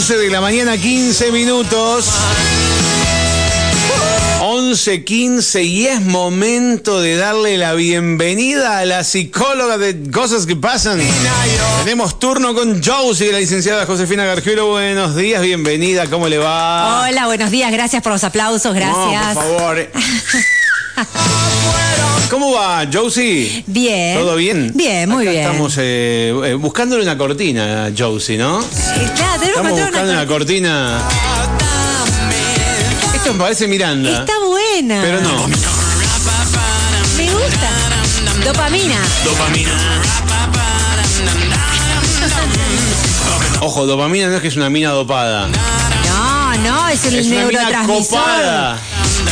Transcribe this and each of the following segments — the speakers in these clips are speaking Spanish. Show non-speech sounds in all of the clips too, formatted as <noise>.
11 de la mañana, 15 minutos. 11.15 y es momento de darle la bienvenida a la psicóloga de Cosas que Pasan. Tenemos turno con Josie, la licenciada Josefina Gargiulo. Buenos días, bienvenida, ¿cómo le va? Hola, buenos días, gracias por los aplausos, gracias. No, por favor. <laughs> ¿Cómo va, Josie? Bien. ¿Todo bien? Bien, muy Acá bien. Estamos eh, eh, buscándole una cortina Josie, ¿no? Claro, tenemos que Estamos buscando una una cortina. Esto me parece Miranda. Está buena. Pero no. Me gusta. Dopamina. Ojo, dopamina no es que es una mina dopada. No, no, es el Es neurotransmisor.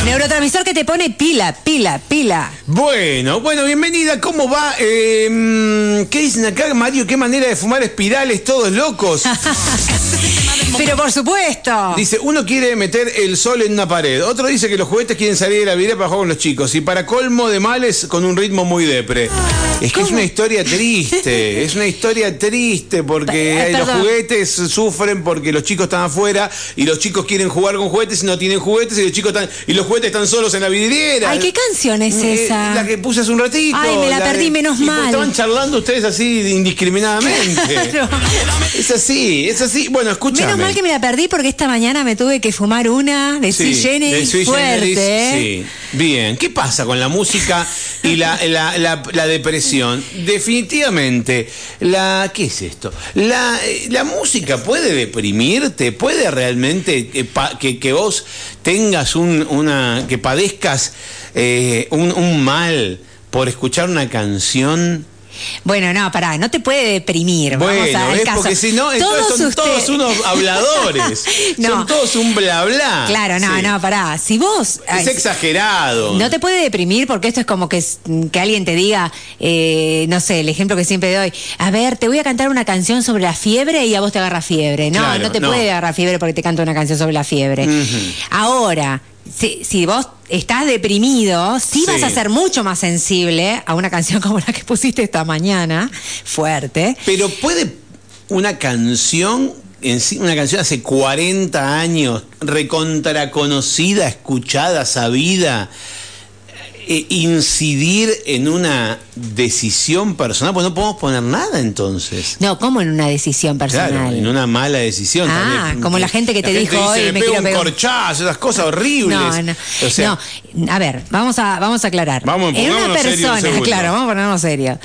Neurotransmisor que te pone pila, pila, pila. Bueno, bueno, bienvenida. ¿Cómo va? Eh, mm, ¿Qué dicen acá, Mario? ¿Qué manera de fumar espirales todos locos? <laughs> Pero por supuesto. Dice, uno quiere meter el sol en una pared, otro dice que los juguetes quieren salir de la vida para jugar con los chicos, y para colmo de males con un ritmo muy depre. Es que es una historia triste, <laughs> es una historia triste porque Eh, los juguetes sufren porque los chicos están afuera y los chicos quieren jugar con juguetes y no tienen juguetes y los chicos están y los juguetes están solos en la vidriera. Ay, ¿qué canción es Eh, esa? La que puse hace un ratito. Ay, me la perdí, de- menos y mal. Estaban charlando ustedes así indiscriminadamente. <laughs> Claro. Es así, es así. Bueno, escúchame. Menos mal que me la perdí porque esta mañana me tuve que fumar una de Sí, generis de fuerte. generis, ¿eh? sí. Bien, ¿qué pasa con la música y la, la- la- la depresión? Definitivamente, la ¿qué es esto? La, eh, la música puede deprimirte, puede realmente que, que- vos tengas un, una, que padezcas eh, un mal por escuchar una canción. Bueno, no, pará, no te puede deprimir. Vamos Bueno, al caso. porque si no, entonces son usted- todos unos habladores. <laughs> No. Son todos un bla bla. Claro, no, Sí. no, pará. Si vos. Es ay, exagerado. No te puede deprimir porque esto es como que, que alguien te diga, eh, no sé, el ejemplo que siempre doy, a ver, te voy a cantar una canción sobre la fiebre y a vos te agarra fiebre. No, Claro, no te no. puede agarrar fiebre porque te canto una canción sobre la fiebre. Ahora, si, si vos estás deprimido, sí, Sí. vas a ser mucho más sensible a una canción <laughs> como la que pusiste esta mañana, fuerte. Pero puede una canción, una canción hace 40 años, recontra conocida, escuchada, sabida, eh, incidir en una decisión personal? Pues no podemos poner nada entonces. No, como en una decisión personal. Claro, en una mala decisión. Ah, también. como la gente que te dijo, dice, "Hoy me, me quiero un pegar un-". corchazo, esas cosas horribles. No, no. O sea, no, a ver, vamos a, vamos a aclarar. Vamos, en una un persona, claro, vamos a ponernos serios.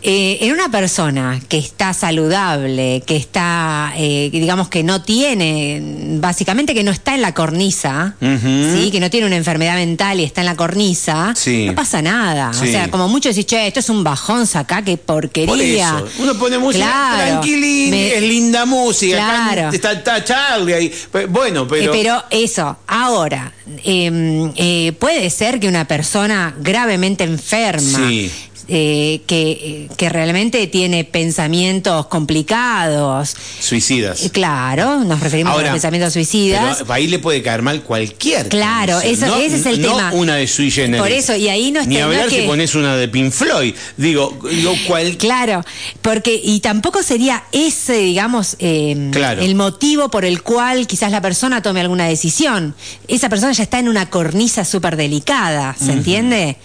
Eh, en una persona que está saludable, que está, eh, digamos que no tiene, básicamente que no está en la cornisa. ¿sí? que no tiene una enfermedad mental y está en la cornisa, Sí. no pasa nada. Sí. O sea, como mucho decís, che, esto es un bajón, sacá, qué porquería. Por eso, uno pone música Claro. tranquilín, Me- es linda música, acá Claro. está, está Charlie ahí. Bueno, pero... Eh, Pero eso, ahora, eh, eh, puede ser que una persona gravemente enferma, Sí. Eh, que, que realmente tiene pensamientos complicados, Suicidas. eh, claro, nos referimos a los pensamientos suicidas. Pero ahí le puede caer mal cualquier Claro, eso- no- ese es el no tema. una de sui generis. Por eso, y ahí no Ni está- no hablar si pones una de Pink Floyd. Digo, digo cual... Claro, porque y tampoco sería ese, digamos, eh, Claro. el motivo por el cual quizás la persona tome alguna decisión. Esa persona ya está en una cornisa súper delicada, ¿se entiende?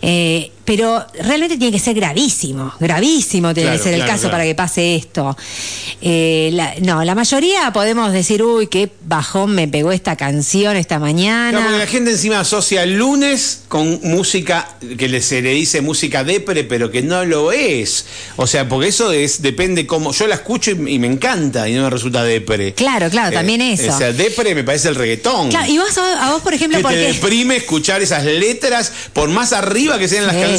Eh, pero realmente tiene que ser gravísimo, gravísimo tiene Claro, que ser el claro, caso claro. para que pase esto. Eh, la- no, la mayoría podemos decir, uy, qué bajón me pegó esta canción esta mañana. Porque la gente encima asocia el lunes con música que le- se le dice música depre, pero que no lo es. O sea, porque eso es depende cómo. Yo la escucho y, y me encanta y no me resulta depre. Claro, claro, también eso. O sea, depre me parece el reggaetón. Claro, y vos, a vos, por ejemplo, que te porque... deprime escuchar esas letras, por más arriba que sean las Sí, canciones.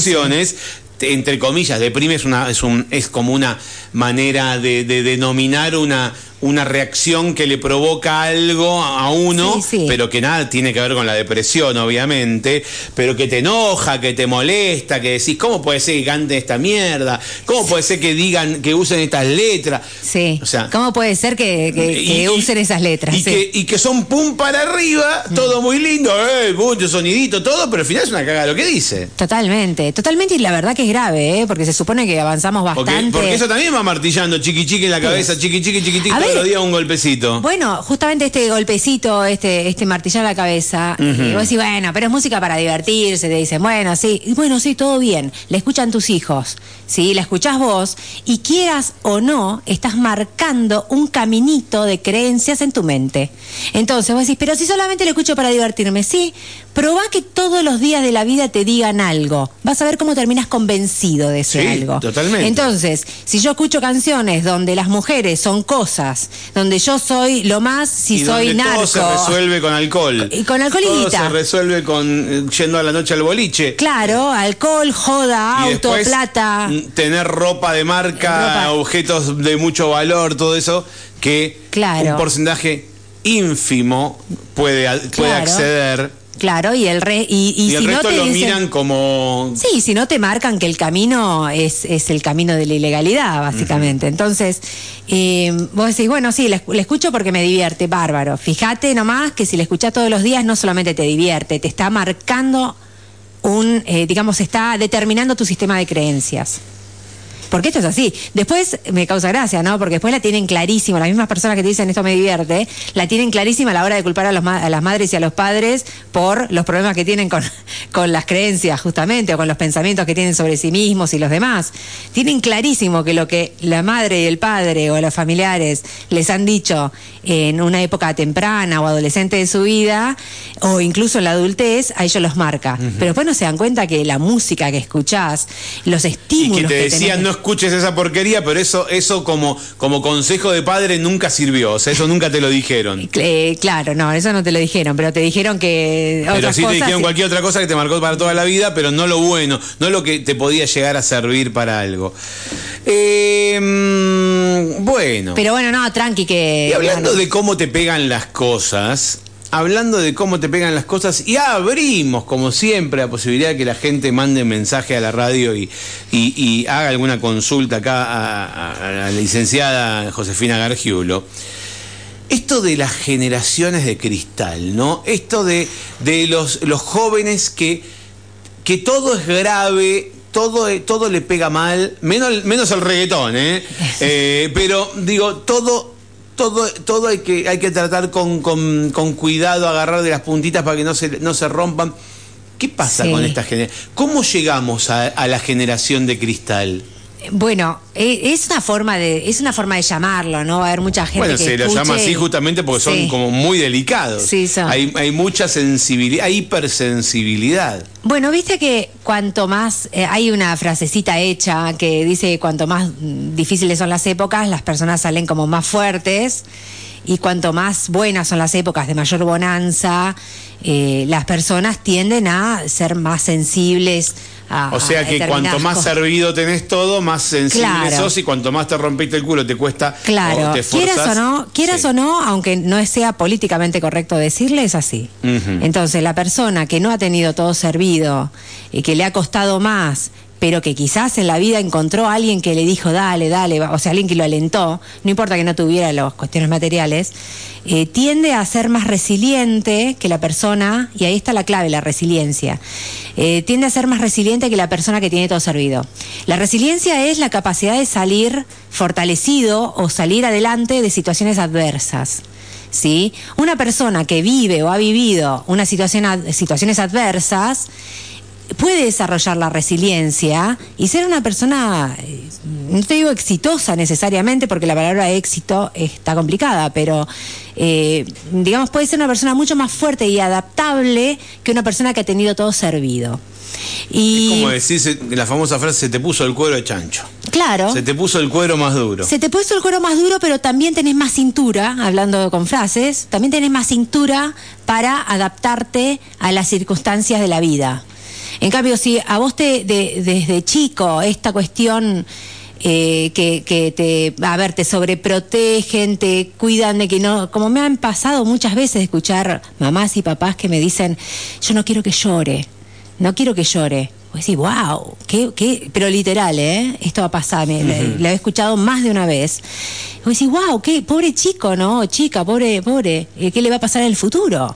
Entre comillas, deprime es, una, es, un, es como una manera de, de denominar una, una reacción que le provoca algo a uno, Sí, sí. pero que nada tiene que ver con la depresión, obviamente, pero que te enoja, que te molesta, que decís, ¿cómo puede ser que canten esta mierda? ¿Cómo puede ser que digan, que usen estas letras? Sí. O sea, ¿Cómo puede ser que, que- y- que y- usen esas letras? Y, Sí. que, y que son pum para arriba, todo muy lindo, eh, mucho sonidito, todo, pero al final es una cagada lo que dice. Totalmente, totalmente, y la verdad que es grave, ¿eh? porque se supone que avanzamos bastante. porque eso también va martillando chiqui chiqui en la cabeza, chiqui chiqui chiqui chiqui a los días un golpecito. Bueno, justamente este golpecito, este, este martillar a la cabeza, y vos decís, bueno, pero es música para divertirse, te dicen, bueno, sí, y bueno, sí, todo bien, la escuchan tus hijos, ¿sí? La escuchás vos, y quieras o no, estás marcando un caminito de creencias en tu mente. Entonces vos decís, pero si solamente la escucho para divertirme, sí, probá que todos los días de la vida te digan algo, vas a ver cómo terminas convencido de ese Sí, algo. totalmente. Entonces, si yo escucho canciones donde las mujeres son cosas, donde yo soy lo más si y soy donde narco. Todo se resuelve con alcohol. Y con alcohol y Todo guita. se resuelve con eh, yendo a la noche al boliche. Claro, alcohol, joda, y auto, después, plata. Tener ropa de marca, Ropa. objetos de mucho valor, todo eso, que Claro. un porcentaje ínfimo puede, a- puede Claro. acceder. Claro, y el re, y, y Y, el si resto no te lo dicen- miran como Sí, si no te marcan que el camino es, es el camino de la ilegalidad, básicamente. Entonces, eh, vos decís, bueno, sí, la, la escucho porque me divierte, bárbaro. Fíjate nomás que si la escuchás todos los días, no solamente te divierte, te está marcando un, eh, digamos, está determinando tu sistema de creencias. Porque esto es así. Después me causa gracia, ¿no? Porque después la tienen clarísimo. Las mismas personas que te dicen esto me divierte, la tienen clarísima a la hora de culpar a, a las madres y a los padres por los problemas que tienen con, <laughs> con las creencias, justamente, o con los pensamientos que tienen sobre sí mismos y los demás. Tienen clarísimo que lo que la madre y el padre o los familiares les han dicho en una época temprana o adolescente de su vida, o incluso en la adultez, a ellos los marca. Pero después no se dan cuenta que la música que escuchás, los y estímulos que te decían no escuches esa porquería, pero eso eso como como consejo de padre nunca sirvió, o sea, eso nunca te lo dijeron. <laughs> Eh, claro, no, eso no te lo dijeron, pero te dijeron que Pero otras sí te dijeron y- cualquier otra cosa que te marcó para toda la vida, pero no lo bueno, no lo que te podía llegar a servir para algo. Eh, mm, bueno. Pero bueno, no, tranqui que... Y hablando de cómo te pegan las cosas, hablando de cómo te pegan las cosas, y abrimos, como siempre, la posibilidad de que la gente mande mensaje a la radio y, y- y haga alguna consulta acá a, a- a la licenciada Josefina Gargiulo. Esto de las generaciones de cristal, ¿no? Esto de, de los, los jóvenes que, que todo es grave, todo, todo le pega mal, menos, menos el reggaetón, ¿eh? <laughs> Eh, pero digo, todo, todo, todo hay que, hay que tratar con, con- con cuidado, agarrar de las puntitas para que no se, no se rompan. ¿Qué pasa Sí. con esta generación? ¿Cómo llegamos a, a la generación de cristal? Bueno, eh, es una forma de es una forma de llamarlo, ¿no? Va a haber mucha gente Bueno, que se lo llama así justamente porque son Sí. como muy delicados. Sí, son. Hay, hay mucha sensibilidad, hay hipersensibilidad. Bueno, viste que cuanto más eh, hay una frasecita hecha que dice que cuanto más difíciles son las épocas, las personas salen como más fuertes y cuanto más buenas son las épocas de mayor bonanza, eh, las personas tienden a ser más sensibles a O sea a que cuanto más cosas. servido tenés todo, más sensible Claro. sos y cuanto más te rompiste el culo te cuesta Claro, o te quieras o no, quieras Sí. o no, aunque no sea políticamente correcto decirle, es así. Entonces, la persona que no ha tenido todo servido y que le ha costado más, pero que quizás en la vida encontró a alguien que le dijo, dale, dale, va", o sea, alguien que lo alentó, no importa que no tuviera las cuestiones materiales, eh, tiende a ser más resiliente que la persona, y ahí está la clave, la resiliencia, eh, tiende a ser más resiliente que la persona que tiene todo servido. La resiliencia es la capacidad de salir fortalecido o salir adelante de situaciones adversas. ¿sí? Una persona que vive o ha vivido una situación situaciones adversas puede desarrollar la resiliencia y ser una persona, eh, no te digo exitosa necesariamente, porque la palabra éxito está complicada, pero eh, digamos puede ser una persona mucho más fuerte y adaptable que una persona que ha tenido todo servido. Y Como decís eh, la famosa frase, se te puso el cuero de chancho. claro. Se te puso el cuero más duro. Se te puso el cuero más duro, pero también tenés más cintura, hablando con frases, también tenés más cintura para adaptarte a las circunstancias de la vida. En cambio, si a vos te, de- desde chico esta cuestión eh, que, que te, a ver, te sobreprotegen, te cuidan de que no, como me han pasado muchas veces de escuchar mamás y papás que me dicen, yo no quiero que llore, no quiero que llore. Pues sí, wow, qué, qué, pero literal, ¿eh? Esto va a pasar, me, lo- lo he escuchado más de una vez. Vos decís, wow, qué pobre chico, ¿no? Chica, pobre, pobre, eh, ¿qué le va a pasar en el futuro?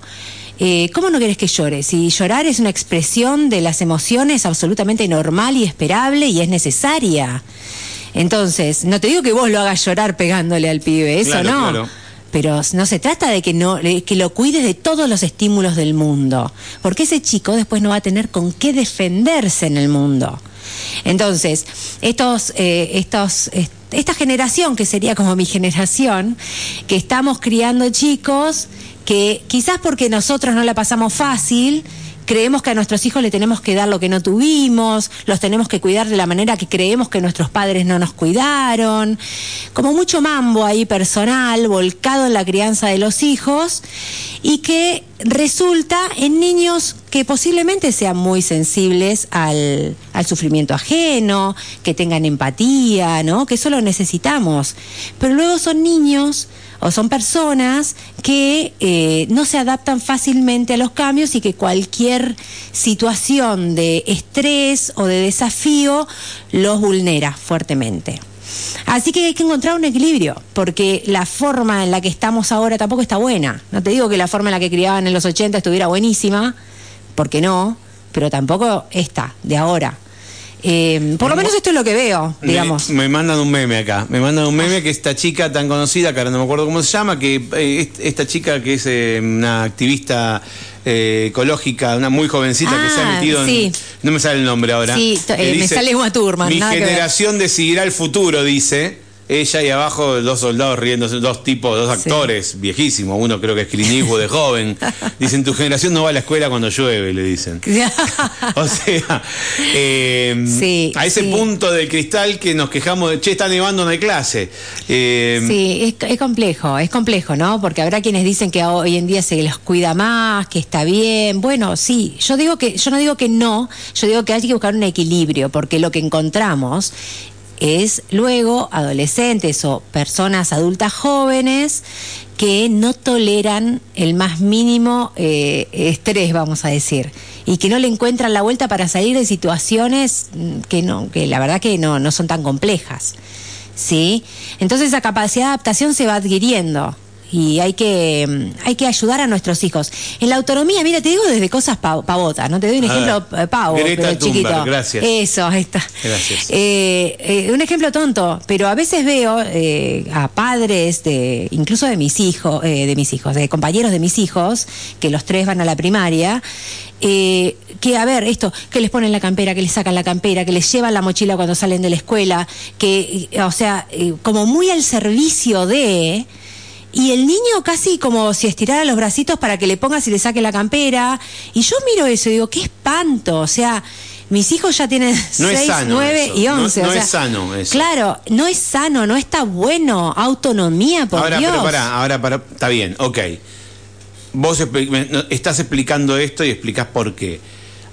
Eh, ¿Cómo no querés que llore? Si llorar es una expresión de las emociones absolutamente normal y esperable y es necesaria. Entonces, no te digo que vos lo hagas llorar pegándole al pibe, eso Claro, no. claro. Pero no se trata de que no que lo cuides de todos los estímulos del mundo, porque ese chico después no va a tener con qué defenderse en el mundo. Entonces, estos, eh, estos, est- esta generación, que sería como mi generación, que estamos criando chicos que quizás porque nosotros no la pasamos fácil, creemos que a nuestros hijos le tenemos que dar lo que no tuvimos, los tenemos que cuidar de la manera que creemos que nuestros padres no nos cuidaron, como mucho mambo ahí personal, volcado en la crianza de los hijos, y que resulta en niños que posiblemente sean muy sensibles al, sufrimiento ajeno, que tengan empatía, ¿no? Que eso lo necesitamos. Pero luego son niños o son personas que eh, no se adaptan fácilmente a los cambios y que cualquier situación de estrés o de desafío los vulnera fuertemente. Así que hay que encontrar un equilibrio, porque la forma en la que estamos ahora tampoco está buena. No te digo que la forma en la que criaban en los 80 estuviera buenísima, porque no, pero tampoco esta, de ahora. Eh, por lo menos esto es lo que veo, Me- digamos. Me, mandan un meme acá. Me mandan un meme que esta chica tan conocida, que ahora no me acuerdo cómo se llama, que eh, est- esta chica que es eh, una activista eh, ecológica, una muy jovencita que se ha Ah, metido en. No me sale el nombre ahora. Sí, eh, me sale Uma Thurman, Mi nada que ver". generación decidirá el futuro, dice. Ella y abajo dos soldados riéndose, dos tipos, dos Sí. actores viejísimos. Uno creo que es Clint Eastwood de joven. <laughs> Dicen, tu generación no va a la escuela cuando llueve, le dicen. <laughs> O sea, eh, Sí, a ese sí. punto del cristal que nos quejamos de, che, está nevando, no hay clase. Eh, Sí, es, es complejo, es complejo, ¿no? Porque habrá quienes dicen que hoy en día se los cuida más, que está bien. Bueno, sí, yo digo que, yo no digo que no, yo digo que hay que buscar un equilibrio, porque lo que encontramos es luego adolescentes o personas adultas jóvenes que no toleran el más mínimo eh, estrés, vamos a decir, y que no le encuentran la vuelta para salir de situaciones mm, que no, que la verdad que no, no son tan complejas. ¿sí? Entonces esa capacidad de adaptación se va adquiriendo y hay que, mm, hay que ayudar a nuestros hijos. En la autonomía, mira, te digo desde cosas pa- pavotas, ¿no? Te doy un A ejemplo eh, pavo, pero chiquito. Gracias. Eso, ahí está. Gracias. Eh, eh, un ejemplo tonto, pero a veces veo eh, a padres de, incluso de mis hijos, de mis hijos, de compañeros de mis hijos, que los tres van a la primaria, eh, que a ver, esto, que les ponen la campera, que les sacan la campera, que les llevan la mochila cuando salen de la escuela, que, o sea, eh, como muy al servicio de... Y el niño casi como si estirara los bracitos para que le pongas y le saque la campera. Y yo miro eso y digo, qué espanto. O sea, mis hijos ya tienen No es 6, sano 9 eso. y No- 11. no o sea, es sano eso. Claro, no es sano, no está bueno. Autonomía, por ahora, Dios. pero pará, ahora para, está bien, ok. Vos estás explicando esto y explicás por qué.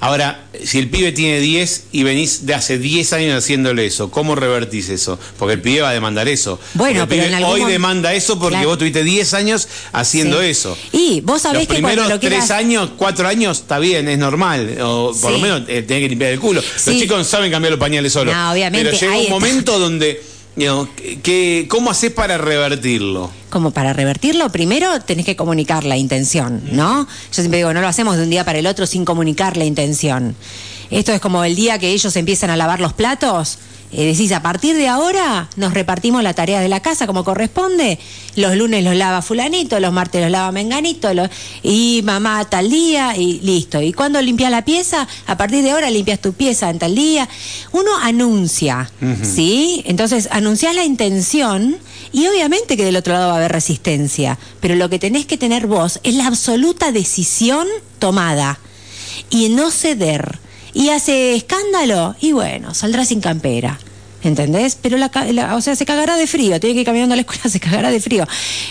Ahora, si el pibe tiene 10 y venís de hace 10 años haciéndole eso, ¿cómo revertís eso? Porque el pibe va a demandar eso. Bueno, el pero pibe en algún hoy demanda eso porque Claro. vos tuviste 10 años haciendo Sí. eso. Y vos sabés Los que cuando primeros lo quieras- tres años, cuatro años, está bien, es normal. O por Sí. lo menos eh, tenés que limpiar el culo. Sí. Los chicos saben cambiar los pañales solos. No, obviamente, Pero llega un momento donde, que- ¿cómo haces para revertirlo? como para revertirlo, primero tenés que comunicar la intención, ¿no? Yo siempre digo, no lo hacemos de un día para el otro sin comunicar la intención. Esto es como el día que ellos empiezan a lavar los platos. Eh, decís, a partir de ahora nos repartimos la tarea de la casa como corresponde. Los lunes los lava fulanito, los martes los lava menganito, los- y mamá tal día, y listo. Y cuando limpias la pieza, a partir de ahora limpias tu pieza en tal día. Uno anuncia, ¿sí? Entonces, anunciás la intención y obviamente que del otro lado va a haber resistencia, pero lo que tenés que tener vos es la absoluta decisión tomada y no ceder. Y hace escándalo y bueno, saldrá sin campera. ¿Entendés? Pero la, la- o sea, se cagará de frío, tiene que ir caminando a la escuela, <laughs> se cagará de frío.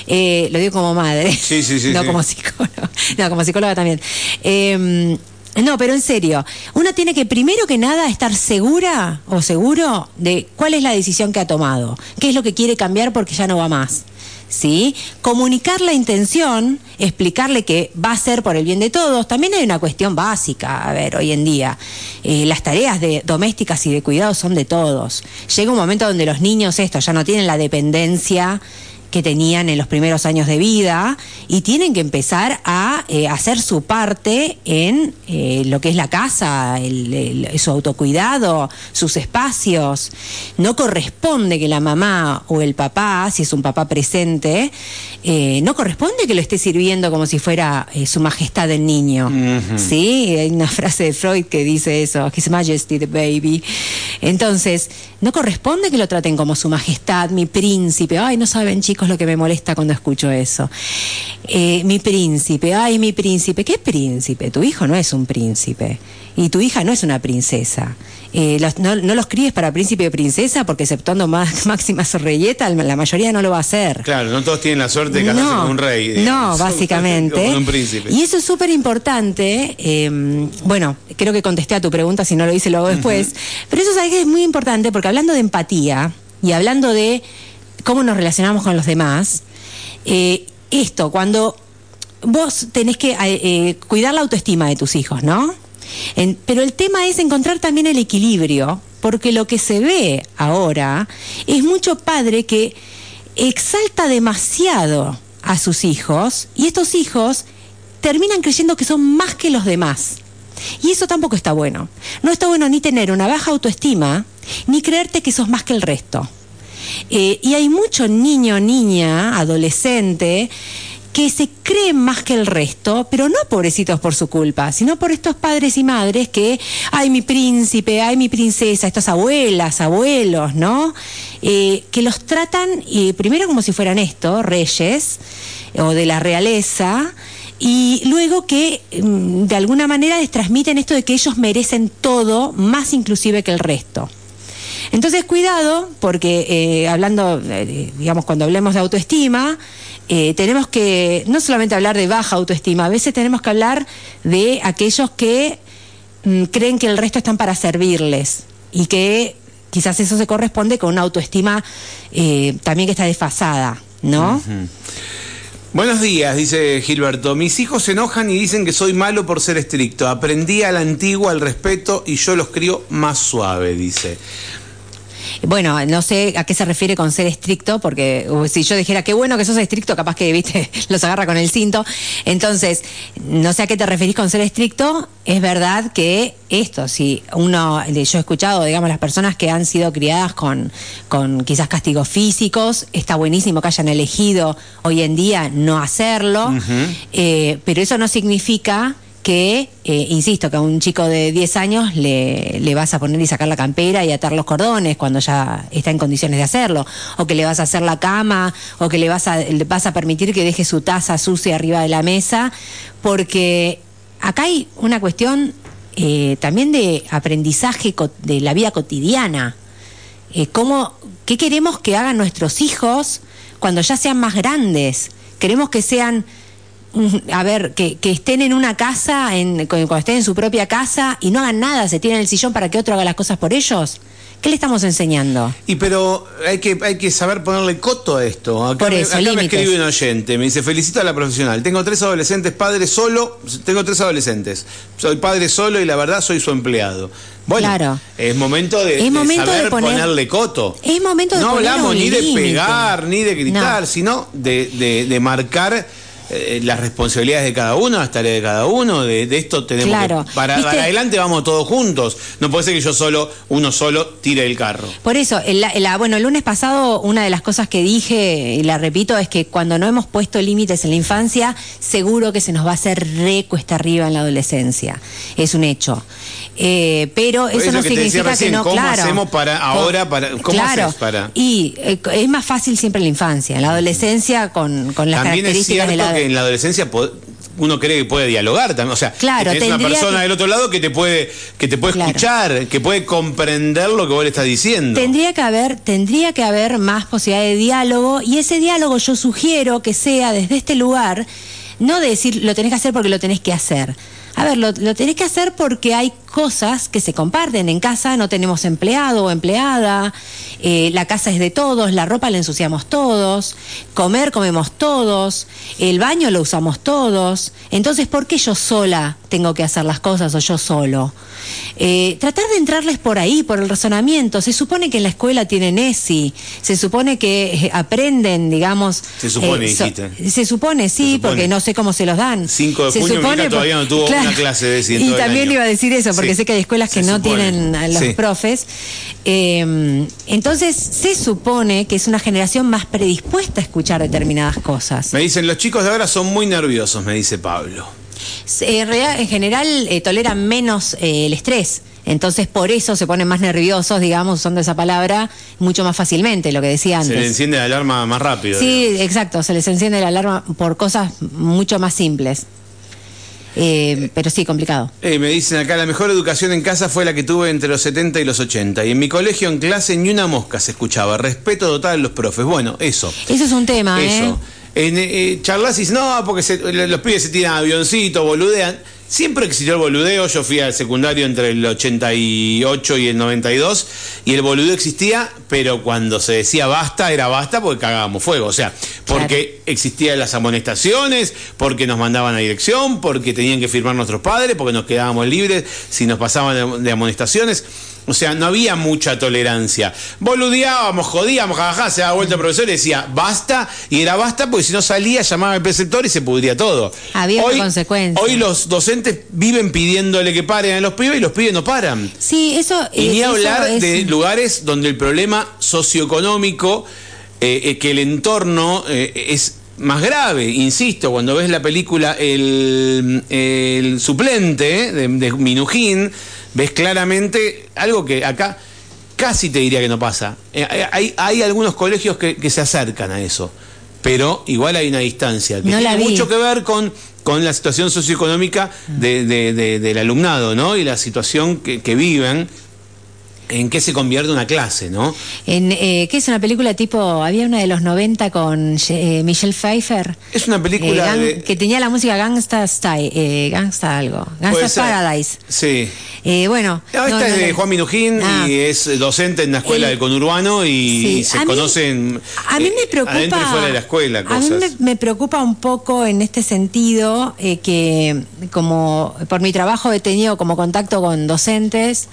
Eh, lo digo como madre. Sí, sí, sí, <laughs> No sí. como psicóloga. <laughs> No, como psicóloga también. Eh, no, pero en serio, uno tiene que primero que nada estar segura o seguro de cuál es la decisión que ha tomado, qué es lo que quiere cambiar porque ya no va más. ¿Sí? Comunicar la intención, explicarle que va a ser por el bien de todos. También hay una cuestión básica, a ver, hoy en día. eh, las tareas de domésticas y de cuidado son de todos. Llega un momento donde los niños, esto, ya no tienen la dependencia que tenían en los primeros años de vida y tienen que empezar a eh, hacer su parte en eh, lo que es la casa, el, el, su autocuidado, sus espacios. No corresponde que la mamá o el papá, si es un papá presente, eh, no corresponde que lo esté sirviendo como si fuera su majestad el niño. Sí, hay una frase de Freud que dice eso, His Majesty the baby. Entonces, no corresponde que lo traten como su majestad, mi príncipe. Ay, no saben chicos lo que me molesta cuando escucho eso. Eh, mi príncipe, ay, mi príncipe. ¿Qué príncipe? Tu hijo no es un príncipe. Y tu hija no es una princesa. Eh, los, no, no, los críes para príncipe o princesa, porque exceptuando más, <laughs> Máxima Sorrelleta, la mayoría no lo va a hacer. Claro, no todos tienen la suerte de casarse no, con un rey. No, <laughs> básicamente. con un príncipe. Y eso es súper importante. Eh, bueno, creo que contesté a tu pregunta, si no lo hice lo hago después. Uh -huh. Pero eso sabes que es muy importante, porque hablando de empatía y hablando de cómo nos relacionamos con los demás, eh, esto, cuando vos tenés que eh, cuidar la autoestima de tus hijos, ¿no? En, pero el tema es encontrar también el equilibrio, porque lo que se ve ahora es mucho padre que exalta demasiado a sus hijos y estos hijos terminan creyendo que son más que los demás. Y eso tampoco está bueno. No está bueno ni tener una baja autoestima, ni creerte que sos más que el resto. Eh, y hay mucho niño, niña, adolescente, que se creen más que el resto, pero no pobrecitos por su culpa, sino por estos padres y madres que, ay mi príncipe, ay mi princesa, estas abuelas, abuelos, ¿no? Eh, que los tratan eh, primero como si fueran esto, reyes o de la realeza, y luego que mm, de alguna manera les transmiten esto de que ellos merecen todo, más inclusive que el resto. Entonces, cuidado, porque eh, hablando, eh, digamos, cuando hablemos de autoestima, eh, tenemos que no solamente hablar de baja autoestima, a veces tenemos que hablar de aquellos que mm, creen que el resto están para servirles y que quizás eso se corresponde con una autoestima también que está desfasada, ¿no? Buenos días, dice Gilberto. Mis hijos se enojan y dicen que soy malo por ser estricto. Aprendí a la antigua el respeto y yo los crío más suave, dice. Bueno, no sé a qué se refiere con ser estricto, porque uh, si yo dijera qué bueno que sos estricto, capaz que, viste, <laughs> los agarra con el cinto. Entonces, no sé a qué te referís con ser estricto. Es verdad que esto, si uno, yo he escuchado, digamos, las personas que han sido criadas con, con quizás castigos físicos, está buenísimo que hayan elegido hoy en día no hacerlo, uh -huh. eh, pero eso no significa que, eh, insisto, que a un chico de 10 años le, le, vas a poner y sacar la campera y atar los cordones cuando ya está en condiciones de hacerlo, o que le vas a hacer la cama, o que le vas a, vas a permitir que deje su taza sucia arriba de la mesa, porque acá hay una cuestión eh, también de aprendizaje de la vida cotidiana. Eh, ¿cómo, ¿Qué queremos que hagan nuestros hijos cuando ya sean más grandes? Queremos que sean <laughs> a ver, que, que, estén en una casa, en, cuando estén en su propia casa y no hagan nada, se tienen el sillón para que otro haga las cosas por ellos. ¿Qué le estamos enseñando? Y pero hay que, hay que saber ponerle coto a esto. Acá, por eso, me, acá me escribe un oyente, me dice, felicito a la profesional. Tengo tres adolescentes, padre solo, tengo tres adolescentes. Soy padre solo y la verdad soy su empleado. Bueno, claro. es momento de, es momento de saber de poner, ponerle coto. Es momento de no hablamos ni de pegar, ni de gritar, no. sino de, de, de marcar eh, las responsabilidades de cada uno, las tareas de cada uno, de, de esto tenemos claro. que, para, para, adelante vamos todos juntos. No puede ser que yo solo, uno solo, tire el carro. Por eso, el, el, bueno, el lunes pasado una de las cosas que dije, y la repito, es que cuando no hemos puesto límites en la infancia, seguro que se nos va a hacer re cuesta arriba en la adolescencia. Es un hecho. Eh, pero eso, eso, no que significa recién, que no, ¿cómo claro. hacemos para ahora, para, ¿cómo claro. haces para? Y eh, es más fácil siempre en la infancia, en la adolescencia con, con las También características es de la que en la adolescencia uno cree que puede dialogar también, o sea, claro, que una persona que... del otro lado que te puede que te puede claro. escuchar, que puede comprender lo que vos le estás diciendo. Tendría que haber tendría que haber más posibilidad de diálogo y ese diálogo yo sugiero que sea desde este lugar, no de decir lo tenés que hacer porque lo tenés que hacer. A ver, lo, lo tenés que hacer porque hay cosas que se comparten. En casa no tenemos empleado o empleada, eh, la casa es de todos, la ropa la ensuciamos todos, comer comemos todos, el baño lo usamos todos. Entonces, ¿por qué yo sola tengo que hacer las cosas o yo solo? Eh, tratar de entrarles por ahí, por el razonamiento. Se supone que en la escuela tienen ESI, se supone que eh, aprenden, digamos. Se supone, eh, so-. Se supone, sí, Se supone. porque no sé cómo se los dan. 5 de Se junio, supone todavía no tuvo una clase de ESI en Y todo el también año. iba a decir eso, porque Sí. sé que hay escuelas que Se no supone. tienen a los profes. Eh, entonces, se supone que es una generación más predispuesta a escuchar determinadas cosas. Me dicen, los chicos de ahora son muy nerviosos, me dice Pablo. Eh, En, general eh, toleran menos eh, el estrés. Entonces, por eso se ponen más nerviosos, digamos, usando esa palabra, mucho más fácilmente, lo que decía Se le antes. enciende la alarma más rápido. Sí, digamos. exacto, se les enciende la alarma por cosas mucho más simples. Eh, pero sí, complicado. Eh, me dicen acá, la mejor educación en casa fue la que tuve entre los 70 y los 80. Y en mi colegio, en clase, ni una mosca se escuchaba. Respeto total a los profes. Bueno, eso. Eso es un tema, ¿eh? Eso. En, eh, charlas y no, porque se- los pibes se tiran avioncitos, boludean. Siempre existió el boludeo. Yo fui al secundario entre el 88 y el 92 y el boludeo existía, pero cuando se decía basta, era basta porque cagábamos fuego. O sea, porque existían las amonestaciones, porque nos mandaban a dirección, porque tenían que firmar nuestros padres, porque nos quedábamos libres si nos pasaban de, de amonestaciones. O sea, no había mucha tolerancia. Boludeábamos, jodíamos, jajaja, se daba vuelta el profesor y decía basta, y era basta porque si no salía, llamaba al preceptor y se pudría todo. Había una consecuencia. Hoy los docentes viven pidiéndole que paren a los pibes y los pibes no paran. Sí, eso. Y eh, ni eso hablar es- de lugares donde el problema socioeconómico, eh, eh, que el entorno eh, es más grave. Insisto, cuando ves la película El, el suplente de, de Minujín, ves claramente algo que acá casi te diría que no pasa. Eh, hay, hay algunos colegios que, que se acercan a eso, pero igual hay una distancia que No tiene vi. mucho que ver con, con la situación socioeconómica de- de- de- del alumnado, ¿no? Y la situación que, que viven, en qué se convierte una clase, ¿no? En, eh, ¿Qué es una película tipo? Había una de los 90 con eh, Michelle Pfeiffer. Es una película eh, gang- de- que tenía la música Gangsta Style, eh, Gangsta algo. Gangsta. Paradise. Sí. Bueno. No, esta no, es no, de. Juan Minujín Ah. y es docente en la escuela El- del conurbano y, Sí, y se a mí- conocen A mí me preocupa. adentro y fuera de la escuela A mí me, me preocupa un poco en este sentido que, como por mi trabajo he tenido como contacto con docentes,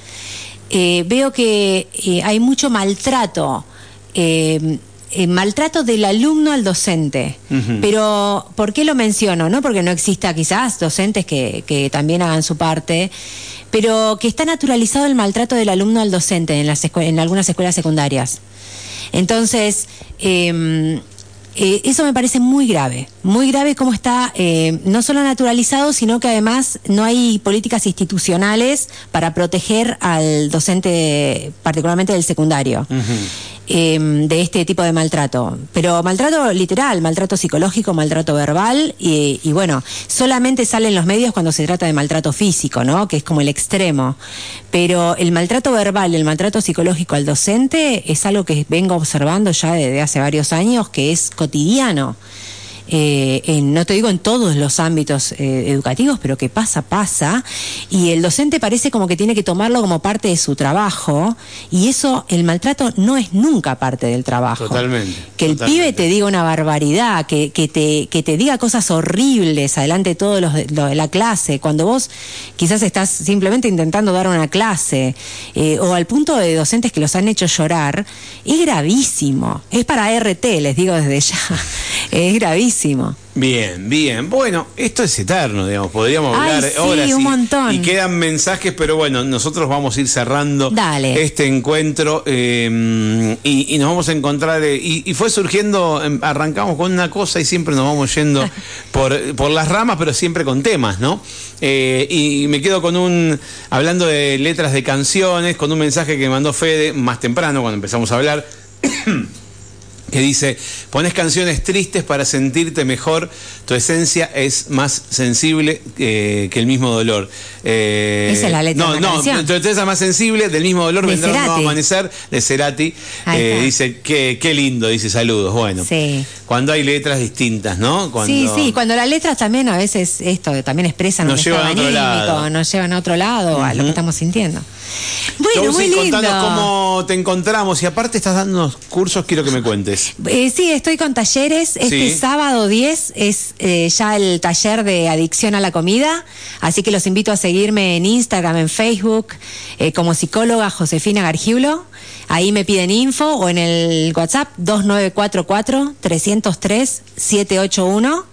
eh, veo que eh, hay mucho maltrato. eh, eh, maltrato del alumno al docente. Pero, ¿por qué lo menciono? No porque no exista quizás docentes que, que también hagan su parte, pero que está naturalizado el maltrato del alumno al docente en, las en algunas escuelas secundarias. Entonces, eh, eh, eso me parece muy grave, muy grave cómo está eh, no solo naturalizado, sino que además no hay políticas institucionales para proteger al docente, particularmente del secundario, eh, de este tipo de maltrato. Pero maltrato literal, maltrato psicológico, maltrato verbal, y, y bueno, solamente sale en los medios cuando se trata de maltrato físico, ¿no? Que es como el extremo. Pero el maltrato verbal, el maltrato psicológico al docente es algo que vengo observando ya desde hace varios años, que es cotidiano. Eh, en- no te digo en todos los ámbitos eh, educativos, pero que pasa, pasa, y el docente parece como que tiene que tomarlo como parte de su trabajo, y eso, el maltrato no es nunca parte del trabajo. Totalmente, Que el totalmente. pibe te diga una barbaridad, que, que, te, que te diga cosas horribles adelante de todos los de, lo de la clase, cuando vos quizás estás simplemente intentando dar una clase, eh, o al punto de docentes que los han hecho llorar, es gravísimo. Es para RT, les digo desde ya. <laughs> Es gravísimo. Bien, bien. Bueno, esto es eterno, digamos. Podríamos Ay, hablar sí, horas un y, montón. y quedan mensajes, pero bueno, nosotros vamos a ir cerrando Dale. este encuentro eh, y, y nos vamos a encontrar. eh, y, y fue surgiendo, em, arrancamos con una cosa y siempre nos vamos yendo <laughs> por, por las ramas, pero siempre con temas, ¿no? Eh, y me quedo con un, hablando de letras de canciones, con un mensaje que me mandó Fede más temprano cuando empezamos a hablar. Que dice, pones canciones tristes para sentirte mejor, tu esencia es más sensible eh, que el mismo dolor. Eh, Esa es la letra No, de no, tu esencia es más sensible, del mismo dolor De vendrá un nuevo amanecer, de Cerati. Eh, dice, qué, qué lindo, dice, saludos. Bueno, Sí. cuando hay letras distintas, ¿no? Cuando... Sí, sí, cuando las letras también a veces esto también expresan Nos un llevan estado a otro anímico, lado. nos llevan a otro lado, a lo que estamos sintiendo. Bueno, muy lindo. contanos cómo te encontramos y aparte estás dando unos cursos, quiero que me cuentes. Eh, sí, estoy con talleres. Este Sí. sábado 10 es eh, ya el taller de adicción a la comida. Así que los invito a seguirme en Instagram, en Facebook, eh, como psicóloga Josefina Gargiulo. Ahí me piden info o en el WhatsApp 2944-303-781.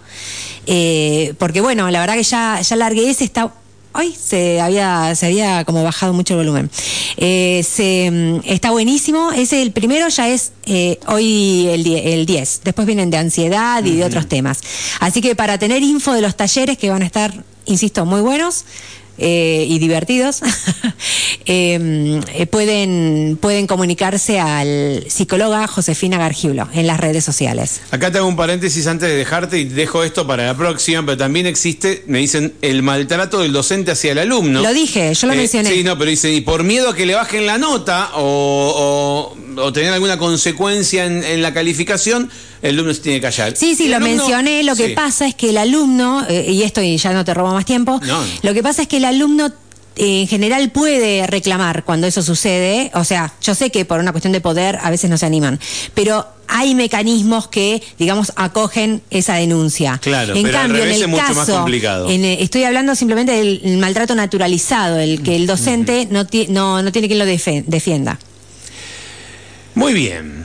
Eh, porque bueno, la verdad que ya, ya largué ese, está Ay, se había, se había como bajado mucho el volumen. Eh, se, mm, está buenísimo. Ese, el primero ya es eh, hoy el, el 10. Después vienen de ansiedad y de otros temas. Así que para tener info de los talleres que van a estar, insisto, muy buenos. Eh, y divertidos, <laughs> eh, eh, pueden, pueden comunicarse al psicóloga Josefina Gargiulo en las redes sociales. Acá te hago un paréntesis antes de dejarte y dejo esto para la próxima, pero también existe, me dicen, el maltrato del docente hacia el alumno. Lo dije, yo lo Eh, mencioné. Sí, no, pero dice, y por miedo a que le bajen la nota o, o- o tener alguna consecuencia en, en la calificación, el alumno se tiene que callar. Sí, sí, El lo alumno- mencioné. Lo que sí. pasa es que el alumno, eh, y esto y ya no te robo más tiempo, No. lo que pasa es que el alumno eh, en general puede reclamar cuando eso sucede. O sea, yo sé que por una cuestión de poder a veces no se animan, pero hay mecanismos que, digamos, acogen esa denuncia. Claro, en pero al cambio, revés en es el mucho más complicado. en, eh, estoy hablando simplemente del el maltrato naturalizado, el que el docente no, no, no tiene quien lo defienda. Muy bien.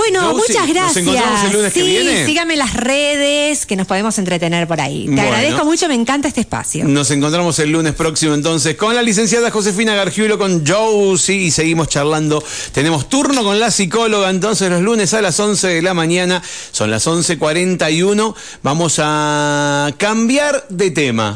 Bueno, muchas ¿nos gracias. encontramos el lunes sí, que viene? síganme en las redes, que nos podemos entretener por ahí. Te Bueno. agradezco mucho, me encanta este espacio. Nos encontramos el lunes próximo entonces con la licenciada Josefina Gargiulo, con Josie y seguimos charlando. Tenemos turno con la psicóloga entonces los lunes a las 11 de la mañana, son las 11.41. Vamos a cambiar de tema.